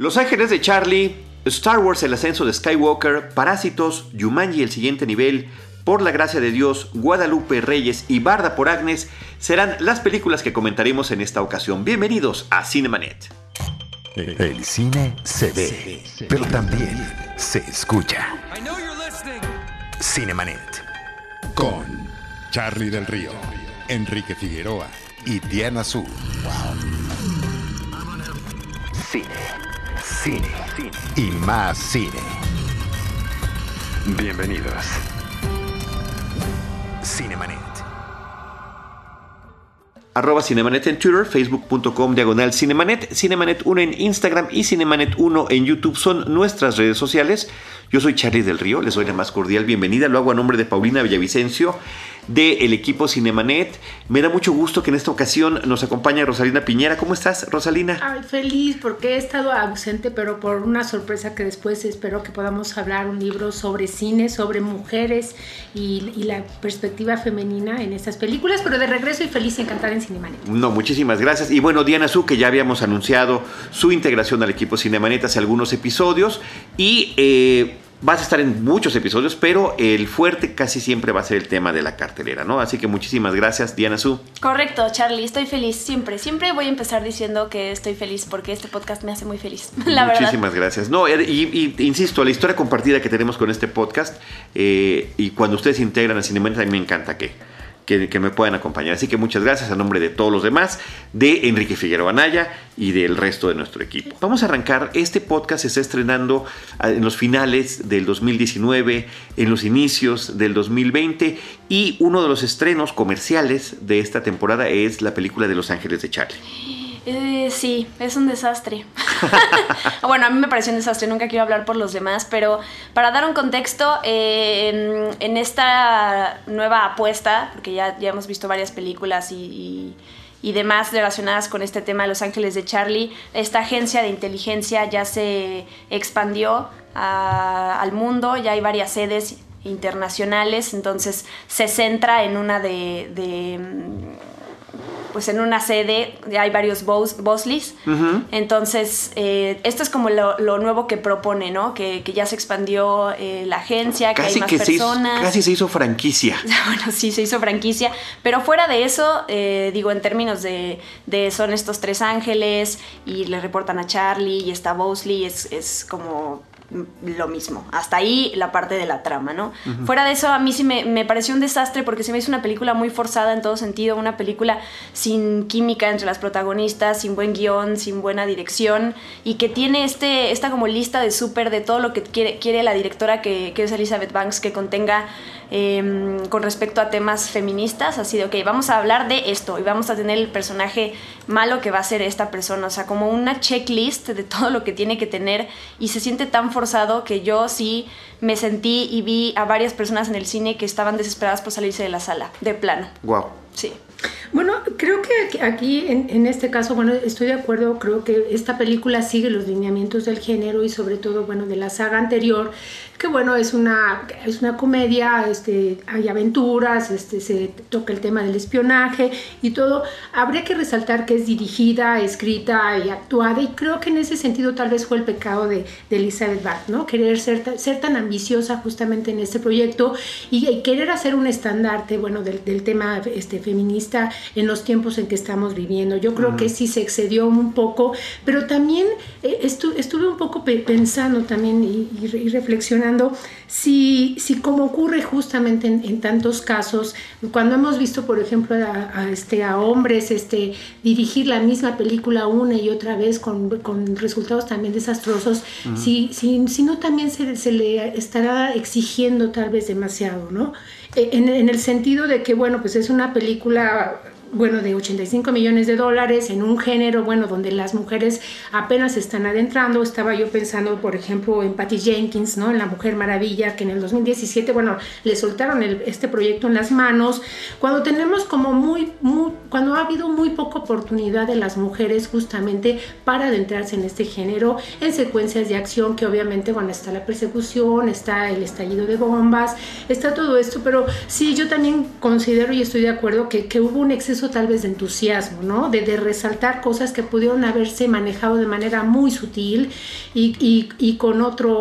Los Ángeles de Charlie, Star Wars El ascenso de Skywalker, Parásitos, Yumanji el siguiente nivel, Por la gracia de Dios, Guadalupe Reyes y Barda por Agnes serán las películas que comentaremos en esta ocasión. Bienvenidos a Cinemanet. El cine se ve, pero también se escucha. Cinemanet. Con Charlie del Río, Enrique Figueroa y Diana Su. Cine, cine, cine y más cine. Bienvenidos. Cinemanet. Arroba Cinemanet en Twitter, facebook.com diagonal Cinemanet, Cinemanet 1 en Instagram y Cinemanet 1 en YouTube son nuestras redes sociales. Yo soy Charlie del Río, les doy la más cordial bienvenida, lo hago a nombre de Paulina Villavicencio del equipo Cinemanet. Me da mucho gusto que en esta ocasión nos acompañe Rosalina Piñera. ¿Cómo estás, Rosalina? Ay, feliz porque he estado ausente, pero por una sorpresa que después espero que podamos hablar un libro sobre cine, sobre mujeres y, y la perspectiva femenina en estas películas, pero de regreso y feliz y encantada en Cinemanet. No, muchísimas gracias. Y bueno, Diana Su, que ya habíamos anunciado su integración al equipo Cinemanet hace algunos episodios y... Eh, Vas a estar en muchos episodios, pero el fuerte casi siempre va a ser el tema de la cartelera, ¿no? Así que muchísimas gracias, Diana Su. Correcto, Charlie, estoy feliz siempre. Siempre voy a empezar diciendo que estoy feliz porque este podcast me hace muy feliz, la verdad. Muchísimas gracias. No, er, y, insisto, la historia compartida que tenemos con este podcast eh, y cuando ustedes integran a Cinemente, a mí me encanta que que, me puedan acompañar. Así que muchas gracias a nombre de todos los demás, de Enrique Figueroa Anaya y del resto de nuestro equipo. Vamos a arrancar. Este podcast se está estrenando ah, en los finales del 2019, en los inicios del 2020 y uno de los estrenos comerciales de esta temporada es la película de Los Ángeles de Charlie. Eh, sí, es un desastre. bueno, a mí me pareció un desastre, nunca quiero hablar por los demás, pero para dar un contexto, eh, en, esta nueva apuesta, porque ya, ya hemos visto varias películas y, demás relacionadas con este tema de Los Ángeles de Charlie, esta agencia de inteligencia ya se expandió al mundo, ya hay varias sedes internacionales, entonces se centra en una de pues en una sede hay varios Bosleys. Entonces, eh, esto es como lo, nuevo que propone, ¿no? Que, ya se expandió eh, la agencia, que hay más personas. casi se hizo franquicia. bueno, sí, se hizo franquicia. Pero fuera de eso, eh, digo, en términos de, son estos tres ángeles y le reportan a Charlie y está Bosley, es, es como lo mismo. Hasta ahí la parte de la trama, ¿no? Fuera de eso, a mí sí me, pareció un desastre porque se me hizo una película muy forzada en todo sentido, una película sin química entre las protagonistas, sin buen guion, sin buena dirección y que tiene este, esta como lista de súper de todo lo que quiere, quiere la directora que, que es Elizabeth Banks que contenga Em, con respecto a temas feministas, así de, ok, vamos a hablar de esto y vamos a tener el personaje malo que va a ser esta persona, o sea, como una checklist de todo lo que tiene que tener y se siente tan forzado que yo sí me sentí y vi a varias personas en el cine que estaban desesperadas por salirse de la sala, de plano. Wow. Sí. Bueno, creo que aquí en, en, este caso, bueno, estoy de acuerdo, creo que esta película sigue los lineamientos del género y sobre todo, bueno, de la saga anterior, que bueno, es una, es una comedia, este, hay aventuras, este, se toca el tema del espionaje y todo. Habría que resaltar que es dirigida, escrita y actuada y creo que en ese sentido tal vez fue el pecado de, de Elizabeth Bart, ¿no? Querer ser, ser tan ambiciosa justamente en este proyecto y, querer hacer un estandarte, bueno, del, del, tema este, feminista en los tiempos en que estamos viviendo. Yo creo que sí se excedió un poco, pero también eh, estuve un poco pensando también y, y reflexionando si, si como ocurre justamente en, tantos casos, cuando hemos visto, por ejemplo, a, este, a hombres este, dirigir la misma película una y otra vez con, con resultados también desastrosos, si, si, si, no también se, se, le estará exigiendo tal vez demasiado, ¿no? E, en, en el sentido de que, bueno, pues es una película uh, bueno, de 85 millones de dólares en un género, bueno, donde las mujeres apenas se están adentrando. Estaba yo pensando, por ejemplo, en Patty Jenkins, ¿no? En La Mujer Maravilla, que en el 2017, bueno, le soltaron este proyecto en las manos. Cuando tenemos como muy, muy, cuando ha habido muy poca oportunidad de las mujeres justamente para adentrarse en este género, en secuencias de acción, que obviamente, bueno, está la persecución, está el estallido de bombas, está todo esto, pero sí, yo también considero y estoy de acuerdo que, que hubo un exceso tal vez de entusiasmo, ¿no? De, resaltar cosas que pudieron haberse manejado de manera muy sutil y, con otro,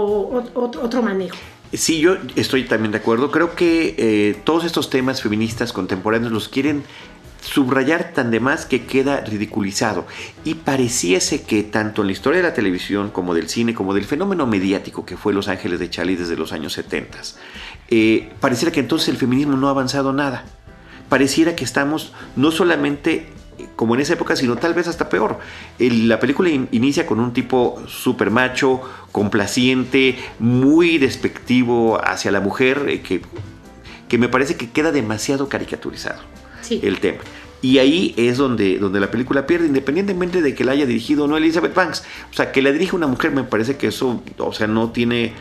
otro, otro manejo. Sí, yo estoy también de acuerdo. Creo que eh, todos estos temas feministas contemporáneos los quieren subrayar tan de más que queda ridiculizado. Y pareciese que tanto en la historia de la televisión como del cine, como del fenómeno mediático que fue Los Ángeles de Charlie desde los años 70, eh, pareciera que entonces el feminismo no ha avanzado nada. Pareciera que estamos no solamente como en esa época, sino tal vez hasta peor. El- la película in- inicia con un tipo super macho, complaciente, muy despectivo hacia la mujer, eh, que, que me parece que queda demasiado caricaturizado Sí. el tema. Y ahí es donde, donde la película pierde, independientemente de que la haya dirigido o no Elizabeth Banks. O sea, que la dirige una mujer me parece que eso, o sea, no tiene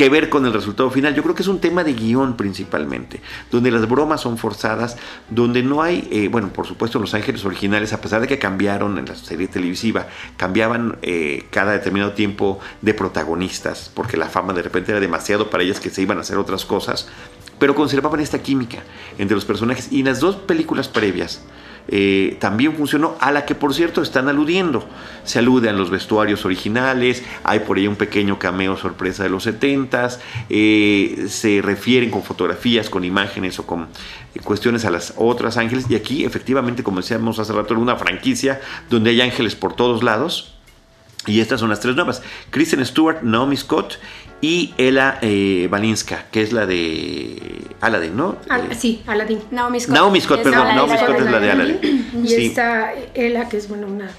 que ver con el resultado final. Yo creo que es un tema de guion principalmente, donde las bromas son forzadas, donde no hay, eh, bueno, por supuesto Los Ángeles originales, a pesar de que cambiaron en la serie televisiva, cambiaban eh, cada determinado tiempo de protagonistas, porque la fama de repente era demasiado para ellas que se iban a hacer otras cosas, pero conservaban esta química entre los personajes. Y en las dos películas previas, eh, también funcionó, a la que por cierto están aludiendo. Se alude a los vestuarios originales, hay por ahí un pequeño cameo sorpresa de los 70s, eh, se refieren con fotografías, con imágenes o con eh, cuestiones a las otras ángeles. Y aquí efectivamente, como decíamos hace rato, era una franquicia donde hay ángeles por todos lados. Y estas son las tres nuevas. Kristen Stewart, Naomi Scott y Ella eh, Balinska, que es la de Aladdin, ¿no? Al- Eh, sí, Aladdin. Naomi Scott. Naomi Scott, es perdón, la- Naomi Scott es la de Aladdin. Y Sí. está Ella, que es bueno, una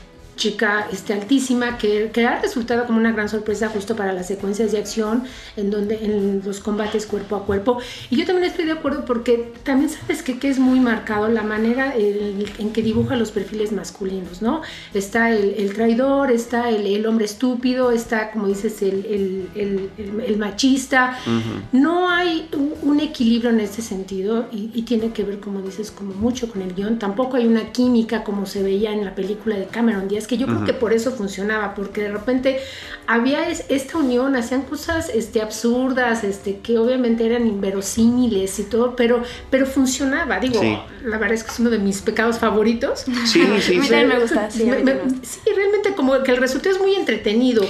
chica este, altísima, que, que ha resultado como una gran sorpresa justo para las secuencias de acción, en donde en los combates cuerpo a cuerpo. Y yo también estoy de acuerdo porque también sabes que, que es muy marcado la manera el- en que dibuja los perfiles masculinos, ¿no? Está el, el traidor, está el, el hombre estúpido, está, como dices, el, el- el- el- el machista. No hay un, un equilibrio en este sentido y, y tiene que ver, como dices, como mucho con el guion. Tampoco hay una química como se veía en la película de Cameron Díaz, que yo creo que por eso funcionaba, porque de repente había es- esta unión, hacían cosas este, absurdas, este, que obviamente eran inverosímiles y todo, pero, pero funcionaba. Digo, Sí. la verdad es que es uno de mis pecados favoritos. Sí, sí, sí. también me gusta, sí, a mí Me- me- también me gusta. sí, realmente como que el resultado es muy entretenido.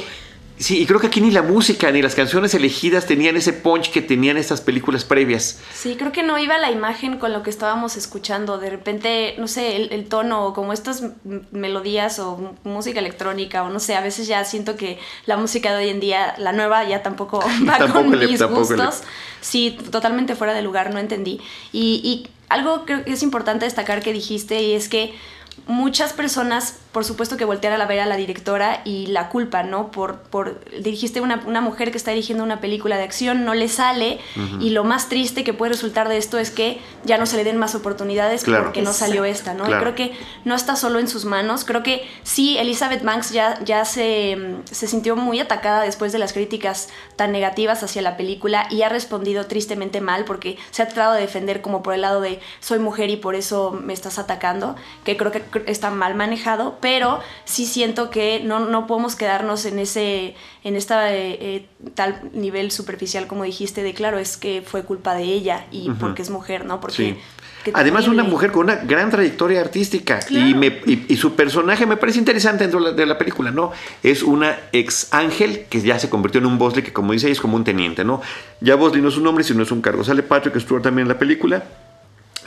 Sí, y creo que aquí ni la música ni las canciones elegidas tenían ese punch que tenían estas películas previas. Sí, creo que no iba la imagen con lo que estábamos escuchando. De repente, no sé, el, el tono o como estas melodías o música electrónica o no sé, a veces ya siento que la música de hoy en día, la nueva, ya tampoco va Tampoco con le- mis tampoco le- gustos. Sí, totalmente fuera de lugar, no entendí. Y, y algo creo que es importante destacar que dijiste y es que muchas personas, por supuesto que voltean a la ver a la directora y la culpa, ¿no? Por, por dirigiste una, una mujer que está dirigiendo una película de acción, no le sale y lo más triste que puede resultar de esto es que ya no se le den más oportunidades Claro. porque no salió esta, ¿no? Y creo que no está solo en sus manos, creo que sí, Elizabeth Banks ya, ya se, mm, se sintió muy atacada después de las críticas tan negativas hacia la película y ha respondido tristemente mal porque se ha tratado de defender como por el lado de soy mujer y por eso me estás atacando, que creo que está mal manejado, pero sí siento que no, no podemos quedarnos en ese en esta eh, eh, tal nivel superficial como dijiste de claro es que fue culpa de ella y porque es mujer, ¿no? Porque Sí. Además, una mujer con una gran trayectoria artística. Claro. Y, me- y- y su personaje me parece interesante dentro de la, de la película, ¿no? Es una ex ángel que ya se convirtió en un Bosley, que como dice ella, es como un teniente, ¿no? Ya Bosley no es un nombre, sino es un cargo. Sale Patrick Stewart también en la película.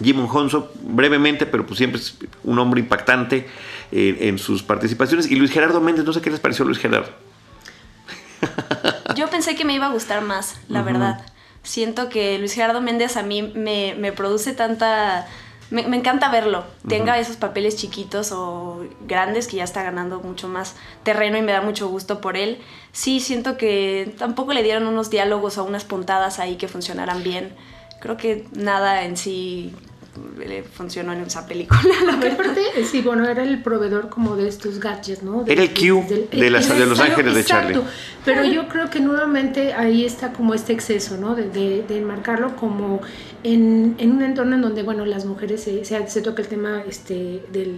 Jim Honso, brevemente, pero pues siempre es un hombre impactante eh, en sus participaciones. Y Luis Gerardo Méndez, no sé qué les pareció Luis Gerardo. Yo pensé que me iba a gustar más, la verdad. Siento que Luis Gerardo Méndez a mí me, me produce tanta... Me, me encanta verlo. Tenga esos papeles chiquitos o grandes que ya está ganando mucho más terreno y me da mucho gusto por él. Sí, siento que tampoco le dieron unos diálogos o unas puntadas ahí que funcionaran bien. Creo que nada en sí le funcionó en esa película, la Porque verdad. aparte, eh, sí, bueno, era el proveedor como de estos gadgets, ¿no? Era el Q de las- de Los Ángeles de exacto. Charlie. Pero yo creo que nuevamente ahí está como este exceso, ¿no? De, de, de enmarcarlo como en, en un entorno en donde, bueno, las mujeres se, se, se toca el tema este, del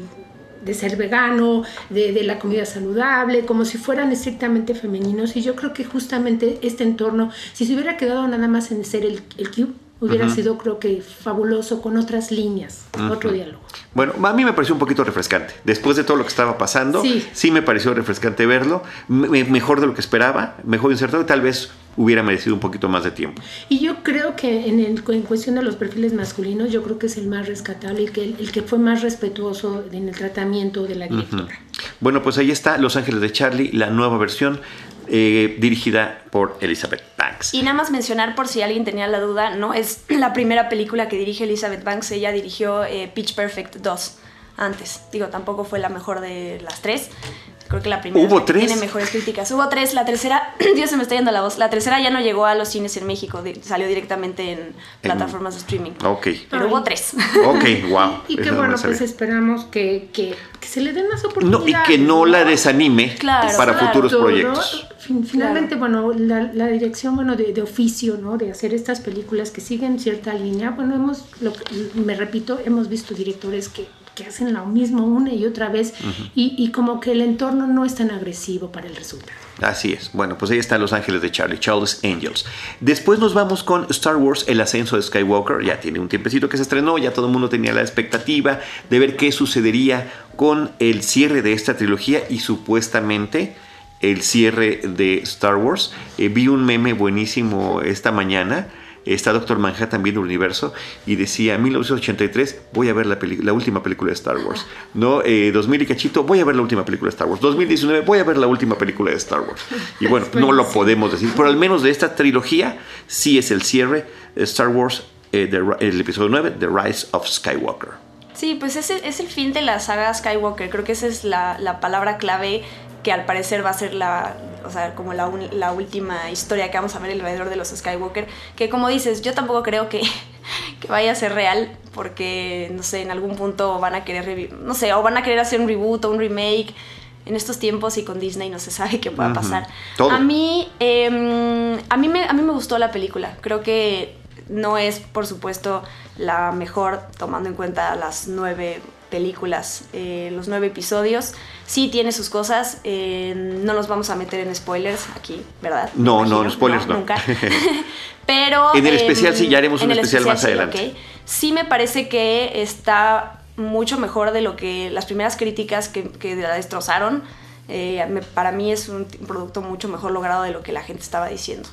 de ser vegano, de, de, la comida saludable, como si fueran estrictamente femeninos. Y yo creo que justamente este entorno, si se hubiera quedado nada más en ser el, el cube, Hubiera sido, creo que, fabuloso con otras líneas, otro diálogo. Bueno, a mí me pareció un poquito refrescante. Después de todo lo que estaba pasando, sí, sí me pareció refrescante verlo. Me- mejor de lo que esperaba, mejor insertado y tal vez hubiera merecido un poquito más de tiempo. Y yo creo que en, el, en cuestión de los perfiles masculinos, yo creo que es el más rescatable y que el, el que fue más respetuoso en el tratamiento de la directora. Bueno, pues ahí está Los Ángeles de Charlie, la nueva versión eh, dirigida por Elizabeth Banks. Y nada más mencionar por si alguien tenía la duda, no es la primera película que dirige Elizabeth Banks, ella dirigió eh, Pitch Perfect 2 antes. Digo, tampoco fue la mejor de las tres. Creo que la primera ¿Hubo tres? tiene mejores críticas. Hubo tres, la tercera, Dios se me está yendo la voz, la tercera ya no llegó a los cines en México, salió directamente en plataformas de streaming. Ok. Pero Ay. hubo tres. Ok, wow. Y, y no bueno, pues esperamos que, que, que se le den más No, oportunidades. y que no la desanime Claro, para claro. futuros Todo, proyectos. fin- finalmente, bueno, la, la dirección, bueno, de, de oficio, ¿no? De hacer estas películas que siguen cierta línea. Bueno, hemos, lo me repito, hemos visto directores que, que hacen lo mismo una y otra vez y, y como que el entorno no es tan agresivo para el resultado. Así es. Bueno, pues ahí están Los Ángeles de Charlie, Charles Angels. Después nos vamos con Star Wars, El ascenso de Skywalker. Ya tiene un tiempecito que se estrenó, ya todo el mundo tenía la expectativa de ver qué sucedería con el cierre de esta trilogía y supuestamente el cierre de Star Wars. Eh, vi un meme buenísimo esta mañana. Está Doctor Manhattan viendo el universo y decía 1983 voy a ver la, la última película de Star Wars. No, Eh, 2000 y cachito voy a ver la última película de Star Wars. 2019 voy a ver la última película de Star Wars. Y bueno, no lo podemos decir, pero al menos de esta trilogía sí es el cierre de Star Wars, eh, de el episodio 9, The Rise of Skywalker. Sí, pues es el, es el fin de la saga Skywalker. Creo que esa es la, la palabra clave que al parecer va a ser la, o sea, como la, última historia que vamos a ver alrededor de los Skywalker. Que como dices, yo tampoco creo que, que vaya a ser real porque, no sé, en algún punto van a querer, no sé, o van a querer hacer un reboot o un remake. En estos tiempos y con Disney no se sabe qué pueda pasar. Todo. A mí, eh, a, mí me, a mí me gustó la película. Creo que no es, por supuesto, la mejor tomando en cuenta las nueve películas, eh, los nueve episodios. Sí tiene sus cosas, eh, no nos vamos a meter en spoilers aquí, ¿verdad? No, imagino. no, spoilers no. Nunca. Pero... En el especial sí, ya haremos un especial más sí, adelante. Sí me parece que está mucho mejor de lo que las primeras críticas que, que la destrozaron. eh, me- para mí es un producto mucho mejor logrado de lo que la gente estaba diciendo.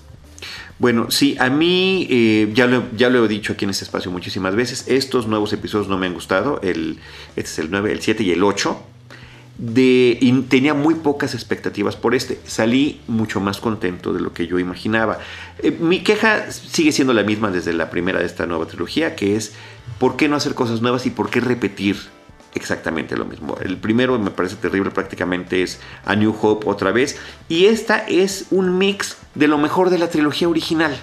Bueno, sí, a mí eh, ya, lo, ya lo he dicho aquí en este espacio muchísimas veces. Estos nuevos episodios no me han gustado. El, este es el 9, el 7 y el 8. De, y tenía muy pocas expectativas por este. Salí mucho más contento de lo que yo imaginaba. Eh, mi queja sigue siendo la misma desde la primera de esta nueva trilogía, que es ¿por qué no hacer cosas nuevas y por qué repetir exactamente lo mismo? El primero me parece terrible, prácticamente es A New Hope otra vez. Y esta es un mix de lo mejor de la trilogía original.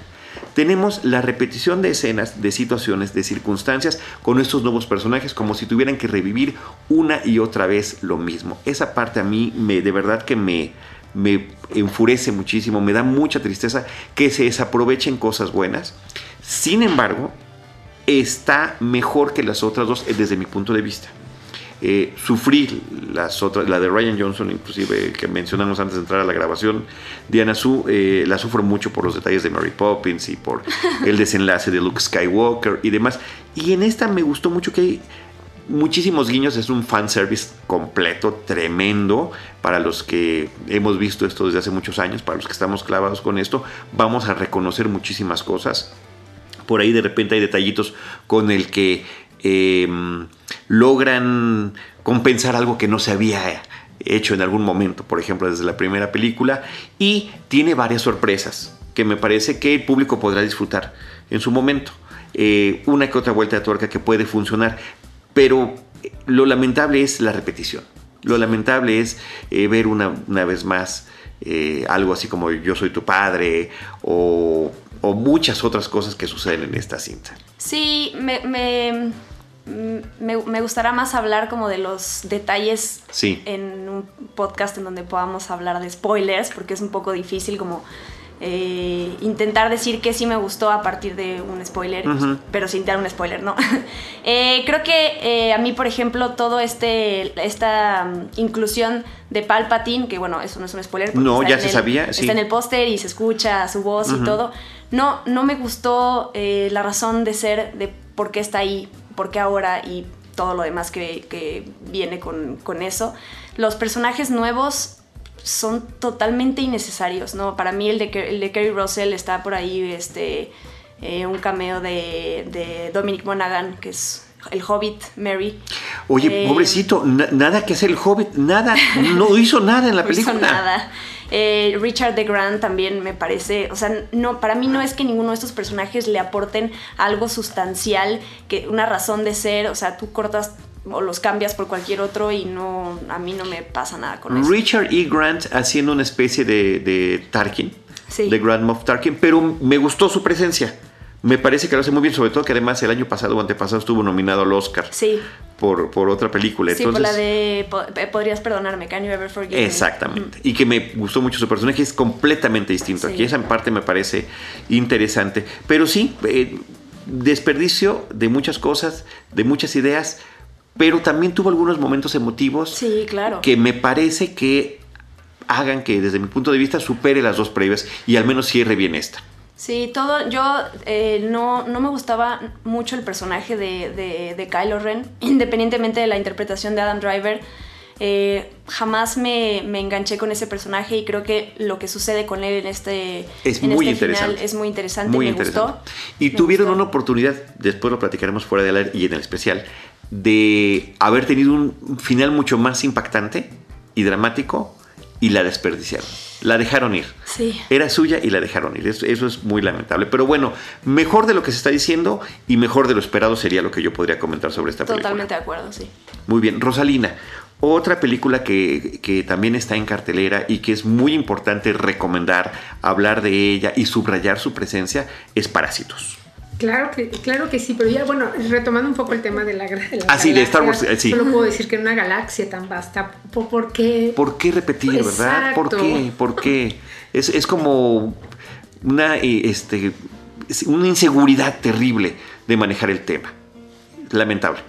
Tenemos la repetición de escenas, de situaciones, de circunstancias con estos nuevos personajes como si tuvieran que revivir una y otra vez lo mismo. Esa parte a mí me, de verdad que me, me enfurece muchísimo, me da mucha tristeza que se desaprovechen cosas buenas. Sin embargo, está mejor que las otras dos eh, desde mi punto de vista. Eh, sufrí las otras, la de Ryan Johnson, inclusive que mencionamos antes de entrar a la grabación, Diana Su, eh, la sufro mucho por los detalles de Mary Poppins y por el desenlace de Luke Skywalker y demás. Y en esta me gustó mucho que hay muchísimos guiños, es un fanservice completo, tremendo, para los que hemos visto esto desde hace muchos años, para los que estamos clavados con esto, vamos a reconocer muchísimas cosas. Por ahí de repente hay detallitos con el que eh, logran compensar algo que no se había hecho en algún momento, por ejemplo desde la primera película, y tiene varias sorpresas que me parece que el público podrá disfrutar en su momento. Eh, una que otra vuelta de tuerca que puede funcionar, pero lo lamentable es la repetición. Lo lamentable es eh, ver una, una vez más eh, algo así como yo soy tu padre o, o muchas otras cosas que suceden en esta cinta. Sí, me, me, me gustará más hablar como de los detalles Sí. en un podcast en donde podamos hablar de spoilers, porque es un poco difícil como eh, intentar decir que sí me gustó a partir de un spoiler, pero sin dar un spoiler, ¿no? Eh, creo que eh, a mí, por ejemplo, todo este, esta mm, inclusión de Palpatine, que bueno, eso no es un spoiler. No, ya se sabía. Está en el póster y se escucha su voz y todo. No, no me gustó la razón de ser, de por qué está ahí, por qué ahora y todo lo demás que, que viene con, con eso. Los personajes nuevos son totalmente innecesarios, ¿no? Para mí el de, el de Kerry Russell está por ahí, este, eh, un cameo de, de, Dominic Monaghan, que es el Hobbit, Mary. Oye, eh, pobrecito, nada que hacer el Hobbit, nada, no hizo nada en la película. No hizo nada. Eh, Richard de Grant también me parece, o sea, no, para mí no es que ninguno de estos personajes le aporten algo sustancial, que una razón de ser, o sea, tú cortas o los cambias por cualquier otro y no a mí no me pasa nada con eso. Richard E. Grant haciendo una especie de, de Tarkin, de Grand Moff Tarkin, pero me gustó su presencia. Me parece que lo hace muy bien, sobre todo que además el año pasado o antepasado estuvo nominado al Oscar. Sí. Por, por otra película. Sí, por la de Podrías perdonarme, Can You Ever Forgive Exactamente. Y que me gustó mucho su personaje, es completamente distinto. Aquí esa en parte me parece interesante. Pero sí, eh, desperdicio de muchas cosas, de muchas ideas pero también tuvo algunos momentos emotivos sí, claro. que me parece que hagan que desde mi punto de vista supere las dos previas y al menos cierre bien esta. Sí, todo, yo eh, no, no, me gustaba mucho el personaje de, de, de, Kylo Ren, independientemente de la interpretación de Adam Driver. Eh, jamás me, me, enganché con ese personaje y creo que lo que sucede con él en este, es muy este interesante. final es muy interesante, muy me interesante. gustó. Y tuvieron una oportunidad, después lo platicaremos fuera de la y en el especial, de haber tenido un final mucho más impactante y dramático y la desperdiciaron. La dejaron ir. Sí. Era suya y la dejaron ir. Eso, es muy lamentable. Pero bueno, mejor de lo que se está diciendo y mejor de lo esperado sería lo que yo podría comentar sobre esta película. Totalmente de acuerdo, sí. Muy bien. Rosalina, otra película que, que, también está en cartelera y que es muy importante recomendar, hablar de ella y subrayar su presencia es Parásitos. Claro que, claro que sí, pero ya, bueno, retomando un poco el tema de la, de Ah, sí, de Star Wars, sí. Solo puedo decir que en una galaxia tan vasta, ¿por qué? ¿Por qué repetir, verdad? ¿Por qué? ¿Por qué? Es, es como una, eh, este, una inseguridad terrible de manejar el tema. Lamentable.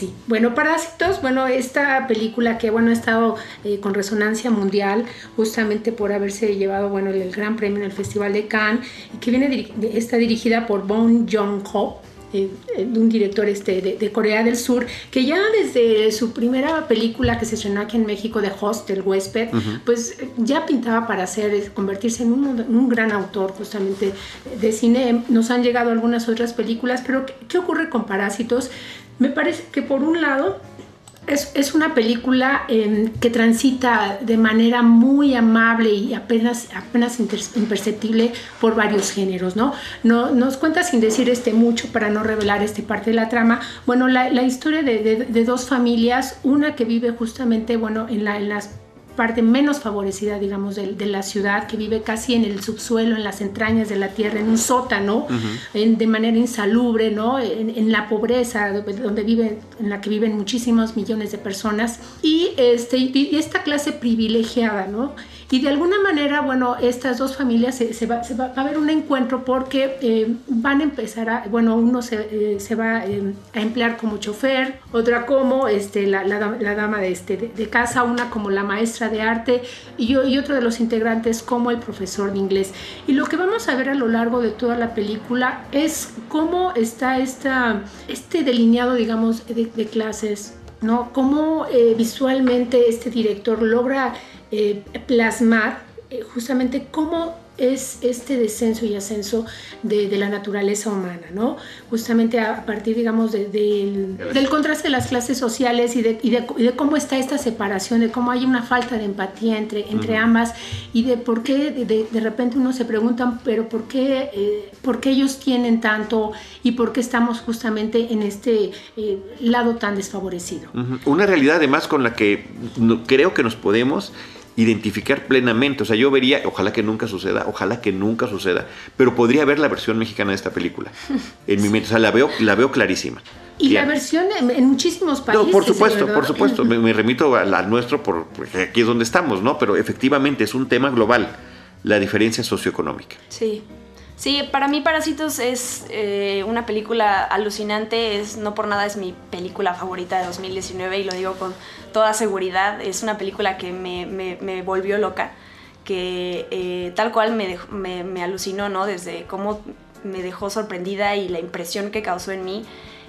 Sí, bueno, Parásitos, bueno, esta película que, bueno, ha estado eh, con resonancia mundial justamente por haberse llevado, bueno, el, gran premio en el Festival de Cannes y que viene, está dirigida por Bong Joon-ho, eh, eh, un director este, de, Corea del Sur, que ya desde su primera película que se estrenó aquí en México, de Host, el huésped, pues ya pintaba para hacer, convertirse en un, un, gran autor justamente de cine. Nos han llegado algunas otras películas, pero ¿qué, qué ocurre con Parásitos? Me parece que por un lado es, es una película em, que transita de manera muy amable y apenas, apenas imperceptible por varios géneros, ¿no? ¿no? Nos cuenta sin decir este mucho para no revelar este parte de la trama. Bueno, la, la historia de, de, de, dos familias, una que vive justamente, bueno, en, la, en las parte menos favorecida, digamos, de, de, la ciudad, que vive casi en el subsuelo, en las entrañas de la tierra, en un sótano, en, de manera insalubre, ¿no? En, en, la pobreza, donde viven, en la que viven muchísimos millones de personas, y, este, y esta clase privilegiada, ¿no? Y de alguna manera, bueno, estas dos familias se, va, a haber un encuentro porque eh, van a empezar a, bueno, uno se, eh, va eh, a emplear como chofer, otra como este, la, dama de, este, de, casa, una como la maestra de arte y, y otro de los integrantes como el profesor de inglés. Y lo que vamos a ver a lo largo de toda la película es cómo está esta, este delineado, digamos, de clases, ¿no? Cómo eh, visualmente este director logra eh, plasmar eh, justamente cómo es este descenso y ascenso de, de, la naturaleza humana, ¿no? Justamente a, partir, digamos, de, de, del contraste de las clases sociales y, y, y de, cómo está esta separación, de cómo hay una falta de empatía entre, entre uh -huh. ambas y de por qué de, repente uno se pregunta, pero ¿por qué, eh, por qué ellos tienen tanto y por qué estamos justamente en este eh, lado tan desfavorecido? Uh -huh. Una realidad además con la que creo que nos podemos identificar plenamente. O sea, yo vería, ojalá que nunca suceda, ojalá que nunca suceda, pero podría ver la versión mexicana de esta película en mi mente. O sea, la veo, la veo clarísima. Y Bien. la versión en, muchísimos países. No, por supuesto, por supuesto. Me, me remito al, nuestro por, porque aquí es donde estamos, ¿no? Pero efectivamente es un tema global. la diferencia socioeconómica. Sí. Sí, para mí Parásitos es eh, una película alucinante, es no por nada es mi película favorita de 2019 y lo digo con toda seguridad, es una película que me, volvió loca, que eh, tal cual me, me, alucinó, ¿no? Desde cómo me dejó sorprendida y la impresión que causó en mí.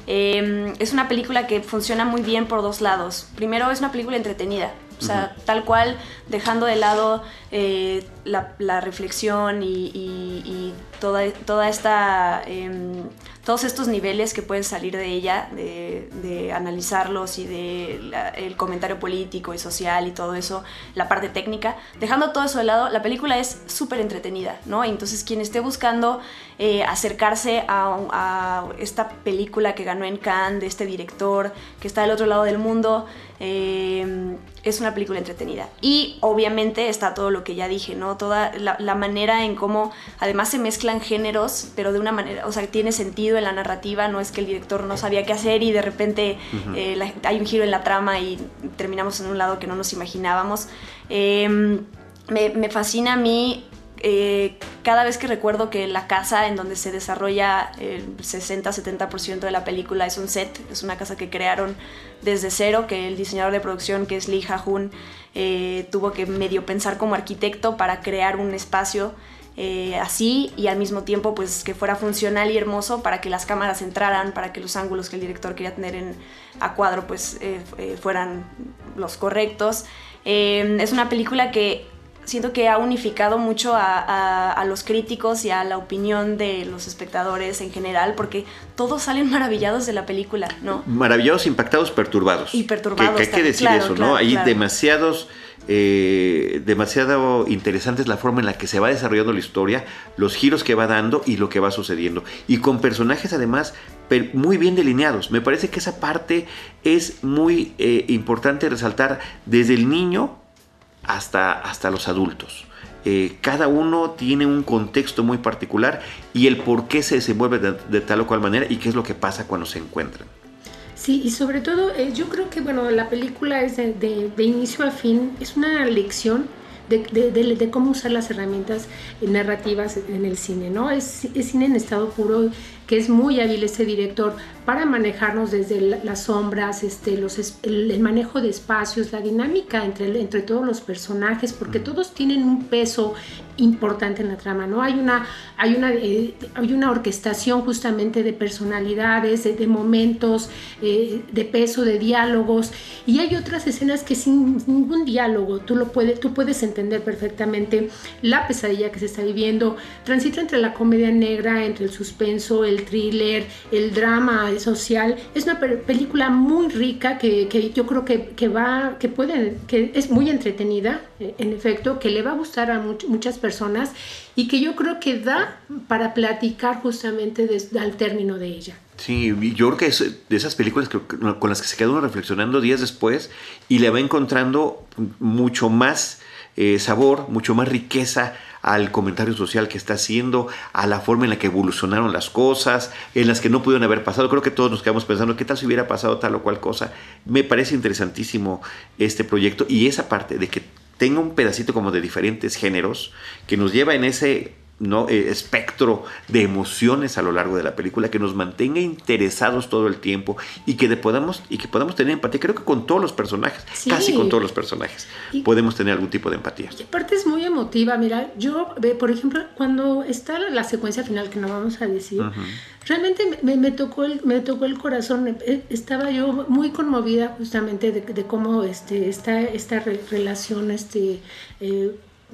Eh, es una película que funciona muy bien por dos lados. Primero, es una película entretenida. O sea, tal cual, dejando de lado eh, la, la reflexión y, y- y toda, toda esta, em, todos estos niveles que pueden salir de ella, de, de analizarlos y de la- el comentario político y social y todo eso, la parte técnica, dejando todo eso de lado, la película es súper entretenida, ¿no? Entonces, quien esté buscando eh, acercarse a, a esta película que ganó en Cannes, de este director que está del otro lado del mundo, eh, es una película entretenida. Y obviamente está todo lo que ya dije, ¿no? Toda la, la manera en cómo además se mezclan géneros, pero de una manera, o sea, tiene sentido en la narrativa, no es que el director no sabía qué hacer y de repente eh, la- hay un giro en la trama y terminamos en un lado que no nos imaginábamos. Eh, me, me fascina a mí eh, cada vez que recuerdo que la casa en donde se desarrolla el 60-70% de la película es un set, es una casa que crearon desde cero, que el diseñador de producción, que es Lee Ha-hoon, eh, tuvo que medio pensar como arquitecto para crear un espacio eh, así y al mismo tiempo pues que fuera funcional y hermoso para que las cámaras entraran, para que los ángulos que el director quería tener en, a cuadro pues fueran los correctos. Es una película que siento que ha unificado mucho a, a- a los críticos y a la opinión de los espectadores en general, porque todos salen maravillados de la película, ¿no? Maravillados, impactados, perturbados. Y perturbados Que, que hay que decir claro, eso, claro, ¿no? Hay claro. demasiados, eh, demasiado interesante es la forma en la que se va desarrollando la historia, los giros que va dando y lo que va sucediendo. Y con personajes además muy bien delineados. Me parece que esa parte es muy eh, importante resaltar desde el niño hasta, hasta los adultos. Eh, cada uno tiene un contexto muy particular y el por qué se desenvuelve de, tal o cual manera y qué es lo que pasa cuando se encuentran. Sí, y sobre todo eh, yo creo que bueno, la película es de, de- inicio a fin, es una lección de, de- de- de cómo usar las herramientas narrativas en el cine, ¿no? Es, es cine en estado puro, que es muy hábil este director para manejarnos desde la- las sombras, este, los, el, el manejo de espacios, la dinámica entre, entre todos los personajes, porque todos tienen un peso importante en la trama, ¿no? Hay una, hay una, eh, hay una orquestación justamente de personalidades, de, de momentos, eh, de peso, de diálogos, y hay otras escenas que sin ningún diálogo tú lo puedes, tú puedes entender perfectamente la pesadilla que se está viviendo, transita entre la comedia negra, entre el suspenso, el thriller, el drama social, es una pe- película muy rica que, que yo creo que, que va, que puede, que es muy entretenida, eh, en efecto, que le va a gustar a much- muchas personas y que yo creo que da para platicar justamente al término de ella. Sí, yo creo que es de esas películas con las que se queda uno reflexionando días después y le va encontrando mucho más eh, sabor, mucho más riqueza al comentario social que está haciendo, a la forma en la que evolucionaron las cosas, en las que no pudieron haber pasado. Creo que todos nos quedamos pensando, ¿qué tal si hubiera pasado tal o cual cosa? Me parece interesantísimo este proyecto y esa parte de que tenga un pedacito como de diferentes géneros que nos lleva en ese ¿no? Eh, espectro de emociones a lo largo de la película que nos mantenga interesados todo el tiempo y que de podamos y que podamos tener empatía creo que con todos los personajes Sí. casi con todos los personajes Y- podemos tener algún tipo de empatía Y aparte es muy emotiva, mira, yo, por ejemplo, cuando está la, secuencia final que no vamos a decir, realmente me, tocó el, me tocó el corazón, eh, estaba yo muy conmovida justamente de, de cómo este, esta, esta re- relación este, eh,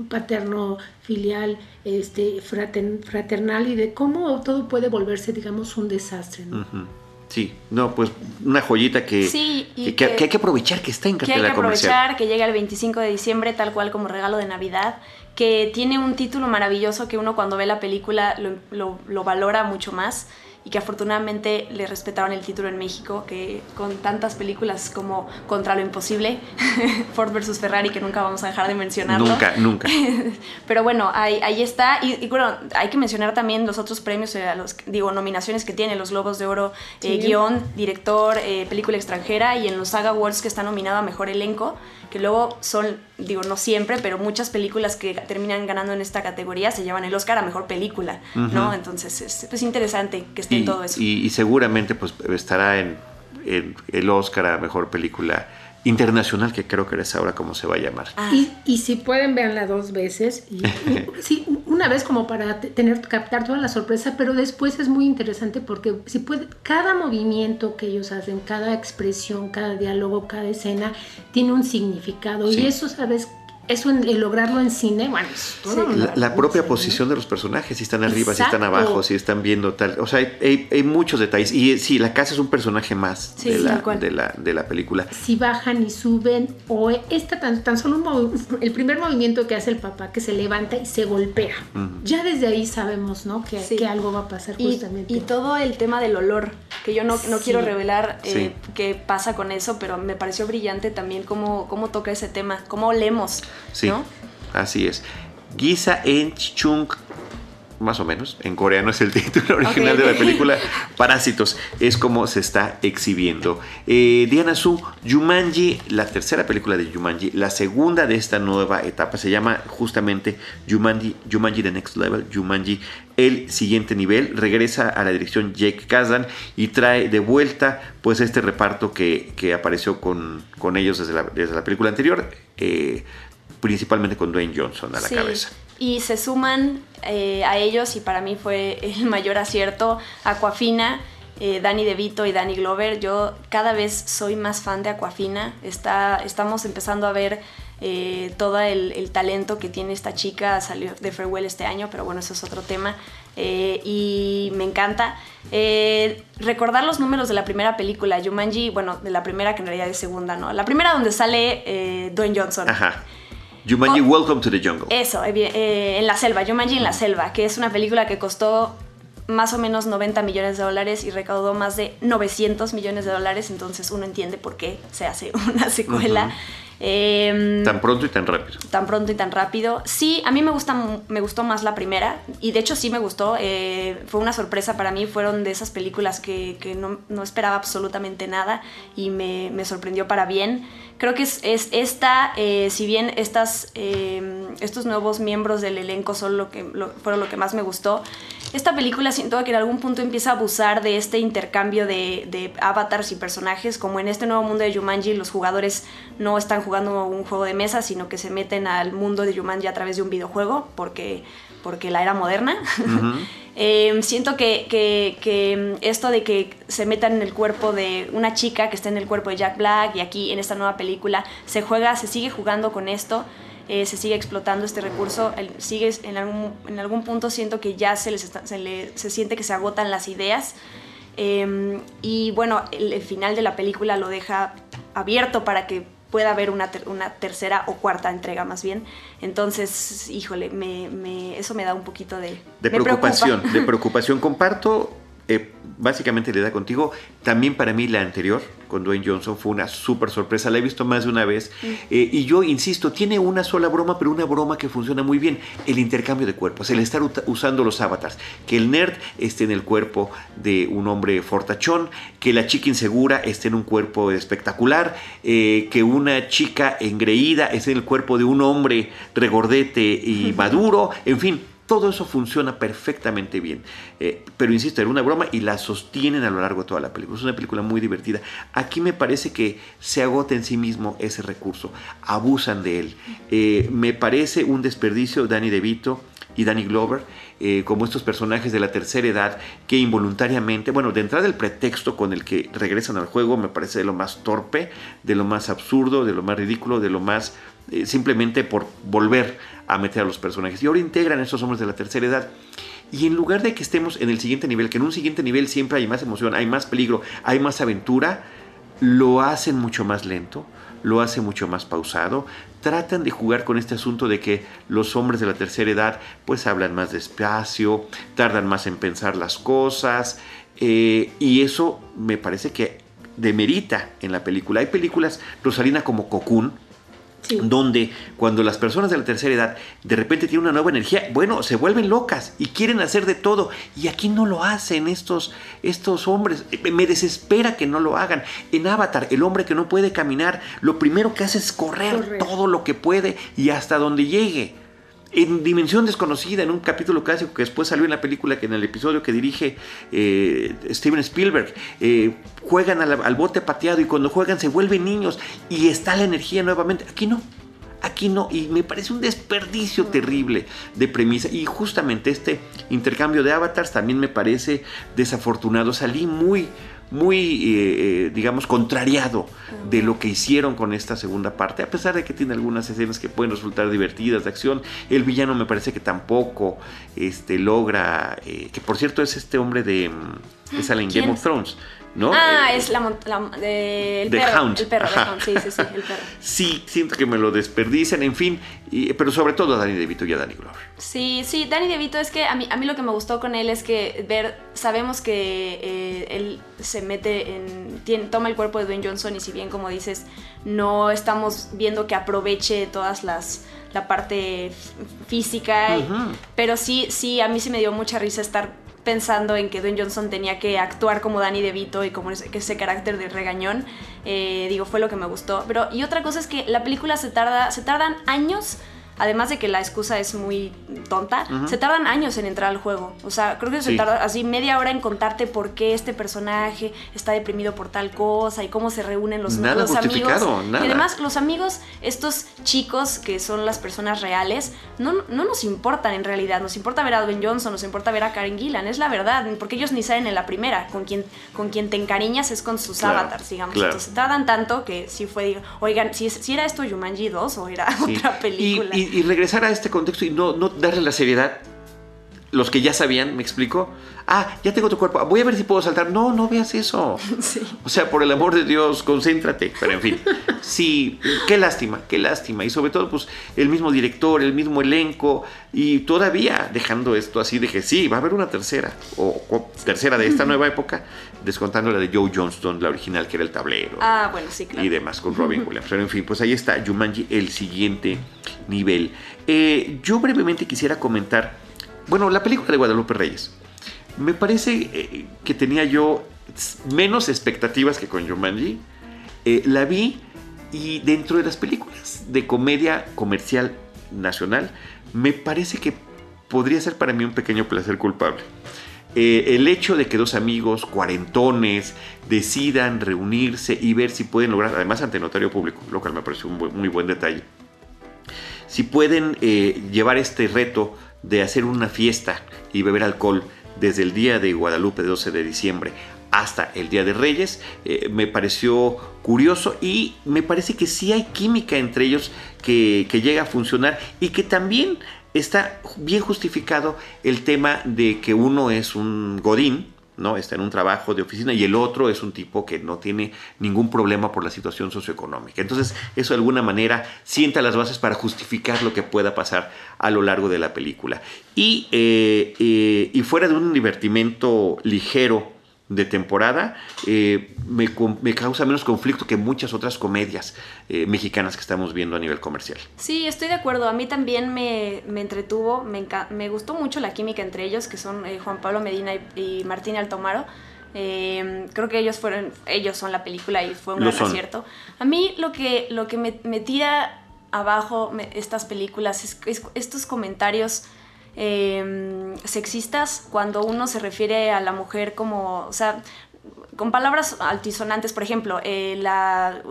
paterno filial este fraternal y de cómo todo puede volverse digamos un desastre ¿no? Ujú. sí no pues una joyita que, Sí, que, que- que- que hay que aprovechar que está en que hay que cartela comercial aprovechar, que llega el 25 de diciembre tal cual como regalo de Navidad, que tiene un título maravilloso que uno cuando ve la película lo, lo- lo valora mucho más y que afortunadamente le respetaron el título en México, que con tantas películas como Contra lo Imposible, Ford vs. Ferrari, que nunca vamos a dejar de mencionarlo. nunca nunca Pero bueno, ahí, ahí está. Y, y bueno, hay que mencionar también los otros premios, eh, los, digo, nominaciones que tiene, los Globos de Oro, eh, Sí. guion, director, eh, película extranjera y en los Saga Awards que está nominado a Mejor Elenco, que luego son, digo, no siempre, pero muchas películas que terminan ganando en esta categoría se llevan el Oscar a Mejor Película, ¿no? Entonces es, es interesante que esté y, en todo eso. Y, y seguramente pues estará en, en el Oscar a Mejor Película internacional, que creo que es ahora como se va a llamar. Ah. Y, y, si pueden, verla dos veces. Y, sí, una vez como para tener, captar toda la sorpresa, pero después es muy interesante porque si puede, cada movimiento que ellos hacen, cada expresión, cada diálogo, cada escena, tiene un significado. Sí. Y eso, ¿sabes? Eso en, en, lograrlo en cine, bueno, es todo sí. la, la, propia cine. posición de los personajes, si están arriba, Exacto. si están abajo, si están viendo tal, o sea, hay, hay, hay muchos detalles y sí, la casa es un personaje más sí, de, la, de, la, de, la, película. Si bajan y suben o esta tan, tan solo un el primer movimiento que hace el papá que se levanta y se golpea, uh -huh. ya desde ahí sabemos, ¿no? Que, sí. que, algo va a pasar justamente. Y, y, todo el tema del olor, que yo no, no quiero revelar eh, qué pasa con eso, pero me pareció brillante también cómo, cómo toca ese tema, cómo olemos. Sí, ¿no? así es. Gisa en Chung, más o menos, en coreano es el título original okay. de la película, Parásitos, es como se está exhibiendo. Eh, Diana Su, Jumanji, la tercera película de Jumanji, la segunda de esta nueva etapa, se llama justamente Jumanji, Jumanji The Next Level, Jumanji el siguiente nivel, regresa a la dirección Jake Kazan y trae de vuelta pues este reparto que, que apareció con, con ellos desde la, desde la película anterior. Eh, principalmente con Dwayne Johnson a la sí. cabeza. Y se suman eh, a ellos, y para mí fue el mayor acierto, Aquafina, eh, Danny DeVito y Danny Glover. Yo cada vez soy más fan de Aquafina. Está, estamos empezando a ver eh, todo el, talento que tiene esta chica. Salió de Farewell este año, pero bueno, eso es otro tema. Eh, y me encanta. Recordar los números de la primera película, Jumanji, bueno, de la primera que en realidad es segunda, ¿no? La primera donde sale Dwayne Johnson. Ajá. Jumanji, oh, Welcome to the Jungle. Eso, eh, en la selva, Jumanji en la selva, que es una película que costó más o menos 90 millones de dólares y recaudó más de 900 millones de dólares, entonces uno entiende por qué se hace una secuela. Uh -huh. Eh, tan pronto y tan rápido. Tan pronto y tan rápido. Sí, a mí me, gusta, me gustó más la primera y de hecho sí me gustó. Eh, fue una sorpresa para mí, fueron de esas películas que, que no, no, esperaba absolutamente nada y me, me sorprendió para bien creo que es, es esta, eh, si bien estas, eh, estos nuevos miembros del elenco son lo que, lo, fueron lo que más me gustó, esta película siento que en algún punto empieza a abusar de este intercambio de, de, avatars y personajes, como en este nuevo mundo de Jumanji los jugadores no están jugando un juego de mesa, sino que se meten al mundo de Jumanji a través de un videojuego, porque, porque la era moderna. Uh -huh. Eh, siento que, que, que, esto de que se metan en el cuerpo de una chica que está en el cuerpo de Jack Black y aquí en esta nueva película se juega, se sigue jugando con esto, eh, se sigue explotando este recurso, el, sigue en algún, en algún punto siento que ya se, les está, se, le, se siente que se agotan las ideas eh, y bueno, el, el final de la película lo deja abierto para que pueda haber una, ter una, tercera o cuarta entrega más bien. Entonces, híjole, me, me, eso me da un poquito de... De preocupación, de preocupación. Comparto eh, básicamente le da contigo. También para mí la anterior, con Dwayne Johnson, fue una súper sorpresa. La he visto más de una vez. Mm. Eh, y yo insisto, tiene una sola broma, pero una broma que funciona muy bien. El intercambio de cuerpos, el estar usando los avatars. Que el nerd esté en el cuerpo de un hombre fortachón, que la chica insegura esté en un cuerpo espectacular, eh, que una chica engreída esté en el cuerpo de un hombre regordete y maduro. En fin, todo eso funciona perfectamente bien. Eh, pero insisto, era una broma y la sostienen a lo largo de toda la película. Es una película muy divertida. Aquí me parece que se agota en sí mismo ese recurso. Abusan de él. Eh, me parece un desperdicio Danny DeVito y Danny Glover, eh, como estos personajes de la tercera edad que involuntariamente, bueno, de entrada el pretexto con el que regresan al juego me parece de lo más torpe, de lo más absurdo, de lo más ridículo, de lo más simplemente por volver a meter a los personajes. Y ahora integran a estos hombres de la tercera edad. Y en lugar de que estemos en el siguiente nivel, que en un siguiente nivel siempre hay más emoción, hay más peligro, hay más aventura, lo hacen mucho más lento, lo hacen mucho más pausado. Tratan de jugar con este asunto de que los hombres de la tercera edad pues hablan más despacio, tardan más en pensar las cosas. Eh, y eso me parece que demerita en la película. Hay películas, Rosalina como Cocoon, Sí. donde cuando las personas de la tercera edad de repente tienen una nueva energía, bueno, se vuelven locas y quieren hacer de todo. Y aquí no lo hacen estos, estos hombres. Me desespera que no lo hagan. En Avatar, el hombre que no puede caminar, lo primero que hace es correr, Correr. todo lo que puede y hasta donde llegue. En Dimensión Desconocida, en un capítulo clásico que después salió en la película, que en el episodio que dirige eh, Steven Spielberg, eh, juegan al, al bote pateado y cuando juegan se vuelven niños y está la energía nuevamente. Aquí no. Aquí no, y me parece un desperdicio terrible de premisa. Y justamente este intercambio de avatars también me parece desafortunado. Salí muy, muy, eh, eh, digamos, contrariado de lo que hicieron con esta segunda parte, a pesar de que tiene algunas escenas que pueden resultar divertidas de acción. El villano me parece que tampoco este, logra, eh, que por cierto es este hombre de, mm, que sale en ¿Quién? Game of Thrones, ¿no? Ah, Eh, es la, la- de- el The perro. Hound. El perro. Hound, sí, sí, sí, el perro. Sí, siento que me lo desperdician, en fin, y- pero sobre todo a Danny DeVito y a Danny Glover. Sí, sí, Danny DeVito es que a mí, a mí lo que me gustó con él es que ver, sabemos que eh, él se mete en, tiene, toma el cuerpo de Dwayne Johnson y si bien como dices, no estamos viendo que aproveche todas las, la parte física, y- pero sí, sí, a mí sí me dio mucha risa estar pensando en que Dwayne Johnson tenía que actuar como Danny DeVito y como ese, ese carácter de regañón, eh, digo, fue lo que me gustó. Pero, y otra cosa es que la película se tarda, se tardan años, además de que la excusa es muy tonta, se tardan años en entrar al juego. O sea, creo que se tarda así media hora en contarte por qué este personaje está deprimido por tal cosa y cómo se reúnen los, Nada los amigos. nada. Y además, los amigos, estos chicos que son las personas reales, no, no nos importan en realidad. Nos importa ver a Dwayne Johnson, nos importa ver a Karen Gillan, es la verdad, porque ellos ni salen en la primera. Con quien, con quien te encariñas es con sus Claro, avatars, digamos. claro. Entonces tardan tanto que sí fue, digo, oigan, si, si era esto Jumanji 2 o era Sí. otra película. Y, y- y regresar a este contexto y no, no darle la seriedad. Los que ya sabían, me explico. Ah, ya tengo tu cuerpo. Voy a ver si puedo saltar. No, no veas eso. Sí. O sea, por el amor de Dios, concéntrate. Pero en fin, sí, qué lástima, qué lástima. Y sobre todo, pues, el mismo director, el mismo elenco. Y todavía dejando esto así que sí, va a haber una tercera. O, o tercera de esta nueva época, descontando la de Joe Johnston, la original, que era el tablero Ah, bueno, sí, claro. y demás con Robin Williams. Pero en fin, pues ahí está Jumanji, el siguiente nivel. Eh, yo brevemente quisiera comentar, bueno, la película de Guadalupe Reyes. Me parece eh, que tenía yo menos expectativas que con Jumanji. Eh, la vi y dentro de las películas de comedia comercial nacional, me parece que podría ser para mí un pequeño placer culpable. Eh, el hecho de que dos amigos cuarentones decidan reunirse y ver si pueden lograr, además ante notario público, lo cual me pareció un muy buen detalle, si pueden eh, llevar este reto de hacer una fiesta y beber alcohol desde el día de Guadalupe, 12 de diciembre, hasta el Día de Reyes, eh, me pareció curioso y me parece que sí hay química entre ellos que llega a funcionar y que también está bien justificado el tema de que uno es un godín, ¿no? Está en un trabajo de oficina y el otro es un tipo que no tiene ningún problema por la situación socioeconómica. Entonces, eso de alguna manera sienta las bases para justificar lo que pueda pasar a lo largo de la película. Y, eh, eh, y fuera de un divertimento ligero de temporada, eh, me, me causa menos conflicto que muchas otras comedias eh, mexicanas que estamos viendo a nivel comercial. Sí, estoy de acuerdo. A mí también me, me entretuvo, me, me gustó mucho la química entre ellos, que son eh, Juan Pablo Medina y, y Martín Altomaro. Eh, creo que ellos fueron, ellos son la película y fue un Lo gran son. acierto. A mí lo que, lo que me, me tira abajo estas películas es, es estos comentarios eh, sexistas cuando uno se refiere a la mujer como, o sea, con palabras altisonantes, por ejemplo, eh, la,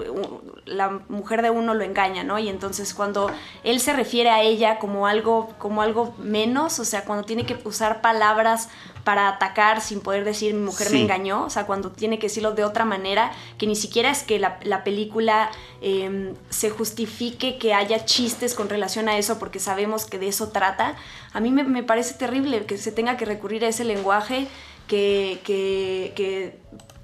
la mujer de uno lo engaña, ¿no? Y entonces cuando él se refiere a ella como algo, como algo menos, o sea, cuando tiene que usar palabras para atacar sin poder decir mi mujer me engañó, o sea, cuando tiene que decirlo de otra manera, que ni siquiera es que la, la película eh, se justifique que haya chistes con relación a eso, porque sabemos que de eso trata, a mí me, me parece terrible que se tenga que recurrir a ese lenguaje que, que, que,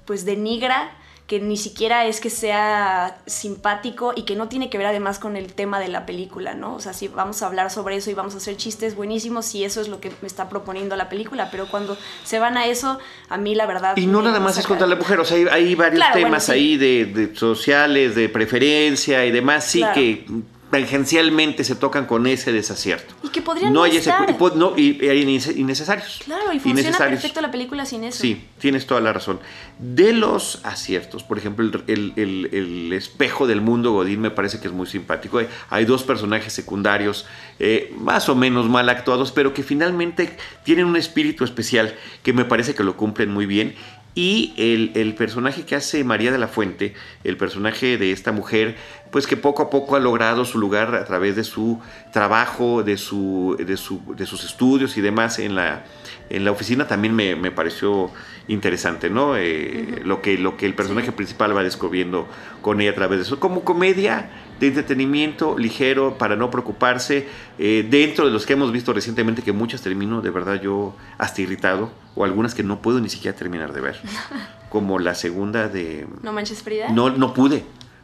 pues denigra, que ni siquiera es que sea simpático y que no tiene que ver además con el tema de la película, ¿no? O sea, si vamos a hablar sobre eso y vamos a hacer chistes buenísimos, si eso es lo que me está proponiendo la película, pero cuando se van a eso, a mí la verdad... Y no nada más es contra la mujer, o sea, hay, hay varios temas ahí de, sociales, de preferencia y demás, sí que tangencialmente se tocan con ese desacierto. Y que podrían no hay ese, no, y, hay innecesarios. Claro, y funciona perfecto la película sin eso. Sí, tienes toda la razón. De los aciertos, por ejemplo, el, el, el, espejo del mundo Godín me parece que es muy simpático. Hay, dos personajes secundarios eh, más o menos mal actuados, pero que finalmente tienen un espíritu especial que me parece que lo cumplen muy bien y el, personaje que hace María de la Fuente, el personaje de esta mujer, pues que poco a poco ha logrado su lugar a través de su trabajo, de, su, de, sus estudios y demás en la, en la oficina, también me, pareció interesante, ¿no? Eh, lo, que, lo que el personaje principal va descubriendo con ella a través de eso. Como comedia, de entretenimiento ligero para no preocuparse. Eh, dentro de los que hemos visto recientemente, que muchas termino de verdad yo hasta irritado, o algunas que no puedo ni siquiera terminar de ver, como la segunda de... No manches Frida. No, no pude.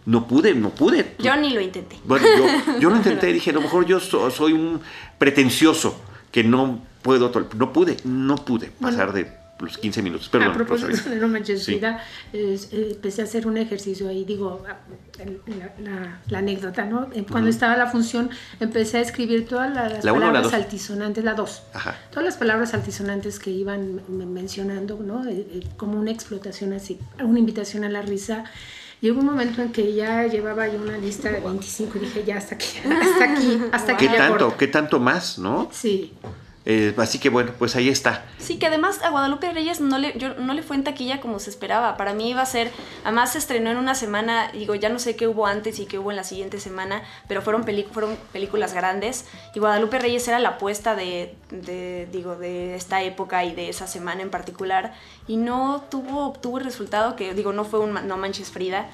No pude, no pude. Yo ni lo intenté. Bueno, yo, yo lo intenté, dije, a lo mejor yo soy un pretencioso que no puedo, no pude, no pude pasar de los 15 minutos. Perdón, a propósito de No Manches Vida, eh, empecé a hacer un ejercicio ahí, digo, la, anécdota, ¿no? Eh, cuando estaba la función, empecé a escribir todas las palabras altisonantes, la dos, todas las palabras altisonantes que iban mencionando, ¿no? Eh, como una explotación así, una invitación a la risa. Llegó un momento en que ya llevaba yo una lista de 25 y dije, ya hasta aquí, hasta aquí, hasta aquí. ¿Qué tanto, qué tanto más, no? Sí. Eh, así que bueno, pues ahí está. Sí, que además a Guadalupe Reyes no le, yo, no le fue en taquilla como se esperaba. Para mí iba a ser, además se estrenó en una semana, digo, ya no sé qué hubo antes y qué hubo en la siguiente semana, pero fueron, fueron películas grandes. Y Guadalupe Reyes era la apuesta de, digo, de esta época y de esa semana en particular. Y no tuvo, tuvo el resultado que, digo, no fue un No Manches Frida,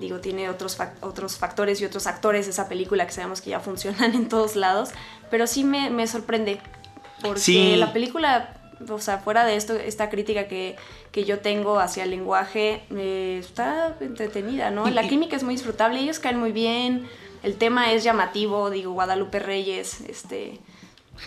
digo, tiene otros, otros factores y otros actores esa película que sabemos que ya funcionan en todos lados, pero sí me, me sorprende porque la película, o sea, fuera de esto, esta crítica que, que yo tengo hacia el lenguaje, eh, está entretenida, ¿no? la química es muy disfrutable, ellos caen muy bien, el tema es llamativo, digo, Guadalupe Reyes, este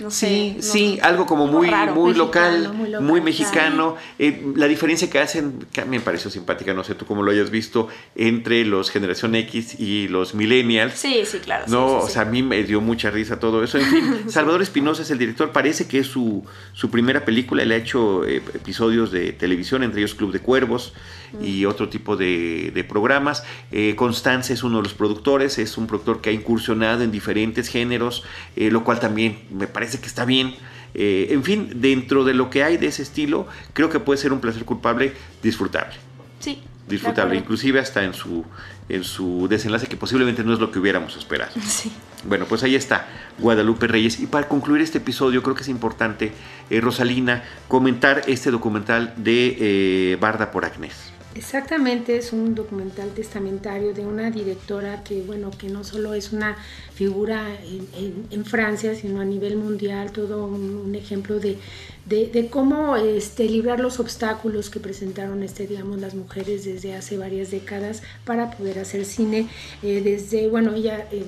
sí, sí, algo como muy, muy, local, muy, mexicano. Eh, la diferencia que hacen, que me pareció simpática, no sé tú cómo lo hayas visto, entre los Generación X y los Millennials. Sí, sí, claro. No, o sea, a mí me dio mucha risa todo eso. En fin, Salvador Espinosa es el director, parece que es su, su primera película, él ha hecho eh, episodios de televisión, entre ellos Club de Cuervos y otro tipo de, de programas. Eh, Constance es uno de los productores, es un productor que ha incursionado en diferentes géneros, lo cual también me parece que está bien. Eh, en fin, dentro de lo que hay de ese estilo, creo que puede ser un placer culpable disfrutable. Sí. Disfrutable, inclusive hasta en su, en su desenlace, que posiblemente no es lo que hubiéramos esperado. Sí. Bueno, pues ahí está Guadalupe Reyes. Y para concluir este episodio, creo que es importante, eh, Rosalina, comentar este documental de eh, Barda por Agnés. Exactamente, es un documental testamentario de una directora que, bueno, que no solo es una figura en, Francia, sino a nivel mundial, todo un, ejemplo de, de, cómo este, librar los obstáculos que presentaron, este, digamos, las mujeres desde hace varias décadas para poder hacer cine. Eh, desde, bueno, ella... Eh,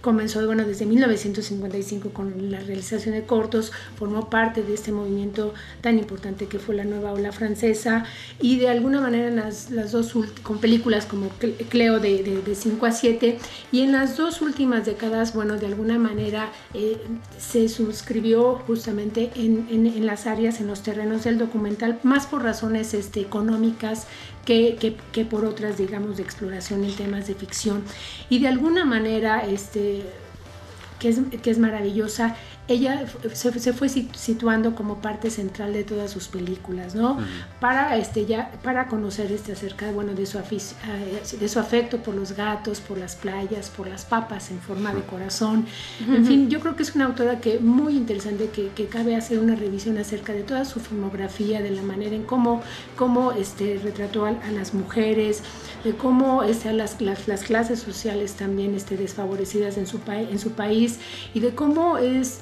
comenzó bueno, desde 1955 con la realización de cortos, formó parte de este movimiento tan importante que fue la nueva ola francesa y de alguna manera en las, las dos con películas como Cleo de, de, 5 a 7 y en las dos últimas décadas, bueno, de alguna manera eh, se suscribió justamente en, en, en, las áreas, en los terrenos del documental, más por razones este, económicas que, que, por otras, digamos, de exploración en temas de ficción. Y de alguna manera, este, que es, que es maravillosa, ella se, fue situando como parte central de todas sus películas, ¿no? Para este ya para conocer este acerca bueno de su eh, de su afecto por los gatos, por las playas, por las papas en forma de corazón. En fin, yo creo que es una autora que muy interesante que, que, cabe hacer una revisión acerca de toda su filmografía, de la manera en cómo, cómo este, retrató a, las mujeres, de cómo este, las, las, las, clases sociales también este, desfavorecidas en su, en su país y de cómo es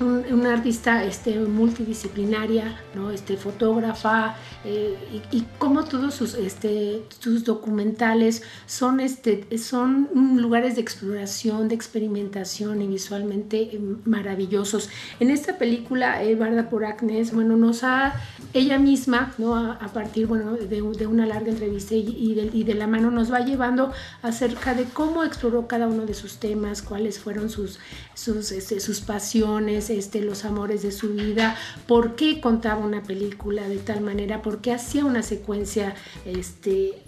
una artista este, multidisciplinaria, ¿no? este, fotógrafa, eh, y, y, como todos sus, este, sus documentales son, este, son lugares de exploración, de experimentación y visualmente eh, maravillosos. En esta película, eh, Barda por Agnes, bueno, nos ha, ella misma, ¿no? a, partir bueno, de, una larga entrevista y, y, de, y, de, la mano, nos va llevando acerca de cómo exploró cada uno de sus temas, cuáles fueron sus, sus, este, sus pasiones, este, los amores de su vida, por qué contaba una película de tal manera, por qué hacía una secuencia este,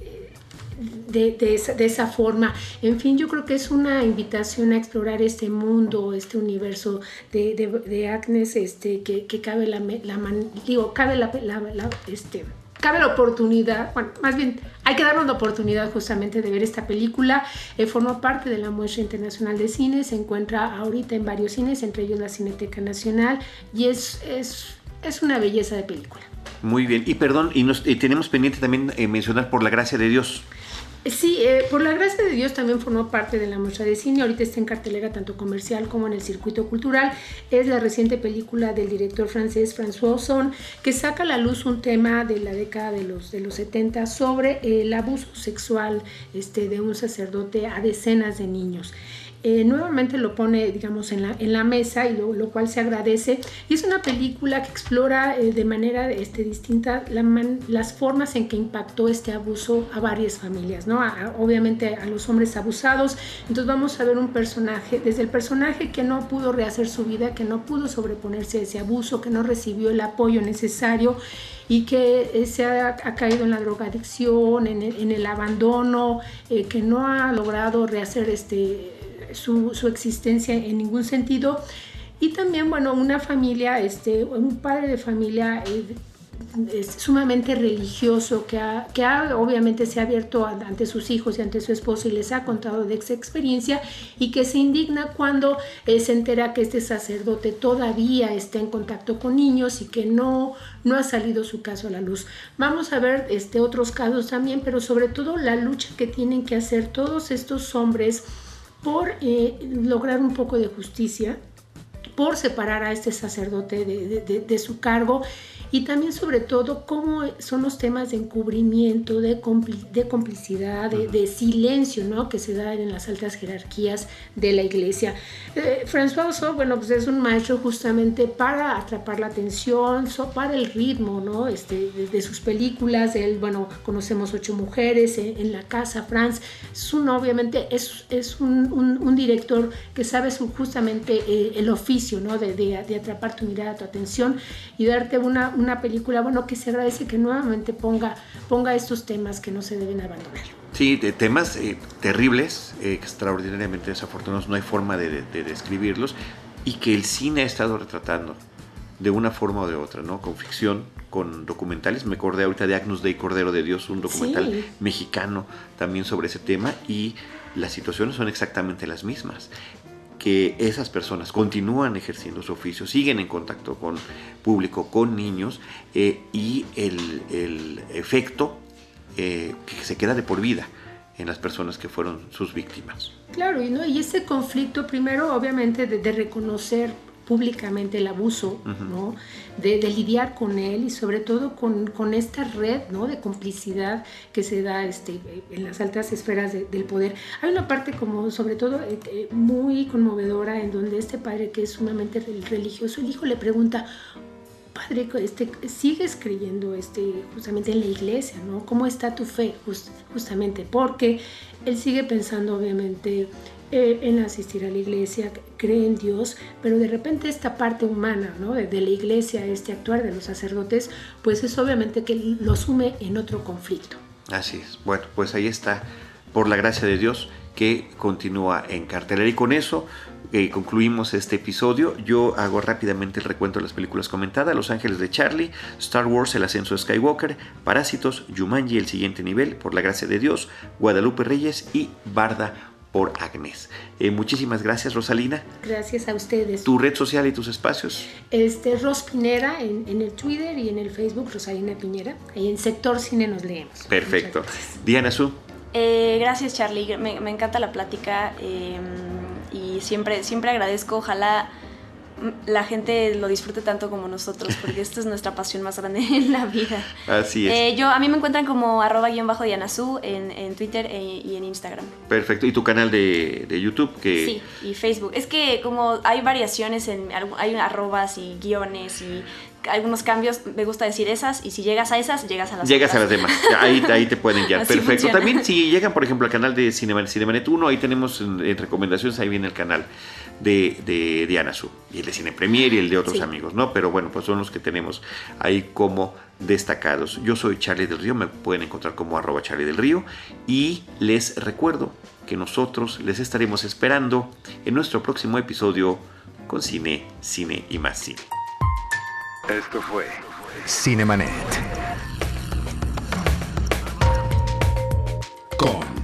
de, de, esa, forma. En fin, yo creo que es una invitación a explorar este mundo, este universo de, de Agnes, este, que, que, cabe la, la digo, cabe la, la este, cabe la oportunidad, bueno, más bien hay que darnos la oportunidad justamente de ver esta película. Eh, formó parte de la muestra internacional de cine, se encuentra ahorita en varios cines, entre ellos la Cineteca Nacional, y es, es, es una belleza de película. Muy bien, y perdón, y, nos, tenemos pendiente también eh, mencionar por la gracia de Dios. Sí, eh, por la gracia de Dios también formó parte de la muestra de cine. Ahorita está en cartelera tanto comercial como en el circuito cultural. Es la reciente película del director francés François Ozon que saca a la luz un tema de la década de los, de los 70 sobre el abuso sexual este, de un sacerdote a decenas de niños. Eh, nuevamente lo pone, digamos, en la, en la mesa y lo, lo, cual se agradece. Y es una película que explora eh, de manera este, distinta las formas en que impactó este abuso a varias familias, ¿no? Obviamente a los hombres abusados. Entonces vamos a ver un personaje, desde el personaje que no pudo rehacer su vida, que no pudo sobreponerse a ese abuso, que no recibió el apoyo necesario y que eh, se ha, caído en la drogadicción, en el, abandono, que no ha logrado rehacer este su, su, existencia en ningún sentido. Y también, bueno, una familia, este, un padre de familia eh, es sumamente religioso, que, ha, que ha, obviamente se ha abierto ante sus hijos y ante su esposo y les ha contado de esa experiencia y que se indigna cuando eh, se entera que este sacerdote todavía está en contacto con niños y que no, no ha salido su caso a la luz. Vamos a ver este, otros casos también, pero sobre todo la lucha que tienen que hacer todos estos hombres por eh, lograr un poco de justicia, por separar a este sacerdote de, de, de su cargo y también sobre todo cómo son los temas de encubrimiento, de, compli de complicidad, de, de, silencio, ¿no? Que se dan en las altas jerarquías de la iglesia. Eh, François Osso, bueno, pues es un maestro justamente para atrapar la atención, so, para el ritmo, ¿no? Este, de, de, sus películas, él, bueno, conocemos Ocho Mujeres, en, en La Casa, France, es un, obviamente, es, es un, un, un, director que sabe su, justamente eh, el oficio, ¿no? De, de, atrapar tu mirada, tu atención y darte una una película, bueno, que se agradece que nuevamente ponga, ponga estos temas que no se deben abandonar. Sí, de temas eh, terribles, eh, extraordinariamente desafortunados, no hay forma de, de, de, describirlos, y que el cine ha estado retratando de una forma o de otra, ¿no? Con ficción, con documentales. Me acordé ahorita de Agnus Dei Cordero de Dios, un documental sí. mexicano también sobre ese tema, y las situaciones son exactamente las mismas que esas personas continúan ejerciendo su oficio, siguen en contacto con público, con niños, eh, y el, efecto eh, que se queda de por vida en las personas que fueron sus víctimas. Claro, y, ¿no? y ese conflicto primero obviamente de reconocer públicamente el abuso, uh -huh. ¿no? De, de, lidiar con él y sobre todo con, con, esta red ¿no? de complicidad que se da este, en las altas esferas de, del poder. Hay una parte como sobre todo eh, muy conmovedora en donde este padre que es sumamente religioso, el hijo le pregunta, padre, este, sigues creyendo este, justamente en la iglesia, ¿no? ¿Cómo está tu fe? Just, justamente porque él sigue pensando obviamente eh, en asistir a la iglesia, cree en Dios, pero de repente esta parte humana ¿no? de, la iglesia, este actuar de los sacerdotes, pues es obviamente que lo sume en otro conflicto. Así es. Bueno, pues ahí está, por la gracia de Dios, que continúa en cartelera. Y con eso eh, concluimos este episodio. Yo hago rápidamente el recuento de las películas comentadas: Los Ángeles de Charlie, Star Wars, El Ascenso de Skywalker, Parásitos, Jumanji, El Siguiente Nivel, Por la Gracia de Dios, Guadalupe Reyes y Barda por Agnes. Eh, muchísimas gracias, Rosalina. Gracias a ustedes. ¿Tu red social y tus espacios? Este, Ros Pinera en, en el Twitter y en el Facebook, Rosalina Piñera. Ahí en Sector Cine nos leemos. Perfecto. Diana Su. Eh, gracias, Charlie. Me, me, encanta la plática eh, y siempre, siempre agradezco. Ojalá la gente lo disfrute tanto como nosotros, porque esta es nuestra pasión más grande en la vida. Así es. Eh, yo, a mí me encuentran como arroba guion bajo Dianazú en, en Twitter e- y en Instagram. Perfecto. ¿Y tu canal de, de YouTube? Que Sí, y Facebook. Es que como hay variaciones, en hay arrobas y guiones y algunos cambios, me gusta decir esas, y si llegas a esas, llegas a las Llegas a las demás. Ahí, ahí te pueden guiar. Así Perfecto. funciona. También si llegan, por ejemplo, al canal de Cinema- Cinemanet 1, ahí tenemos en, en recomendaciones, ahí viene el canal de, de Diana Su. Y el de Cine Premier y el de otros Sí. amigos, ¿no? Pero bueno, pues son los que tenemos ahí como destacados. Yo soy Charlie del Río, me pueden encontrar como arroba Charlie del Río. Y les recuerdo que nosotros les estaremos esperando en nuestro próximo episodio con Cine, Cine y más Cine. Esto fue Cinemanet. Con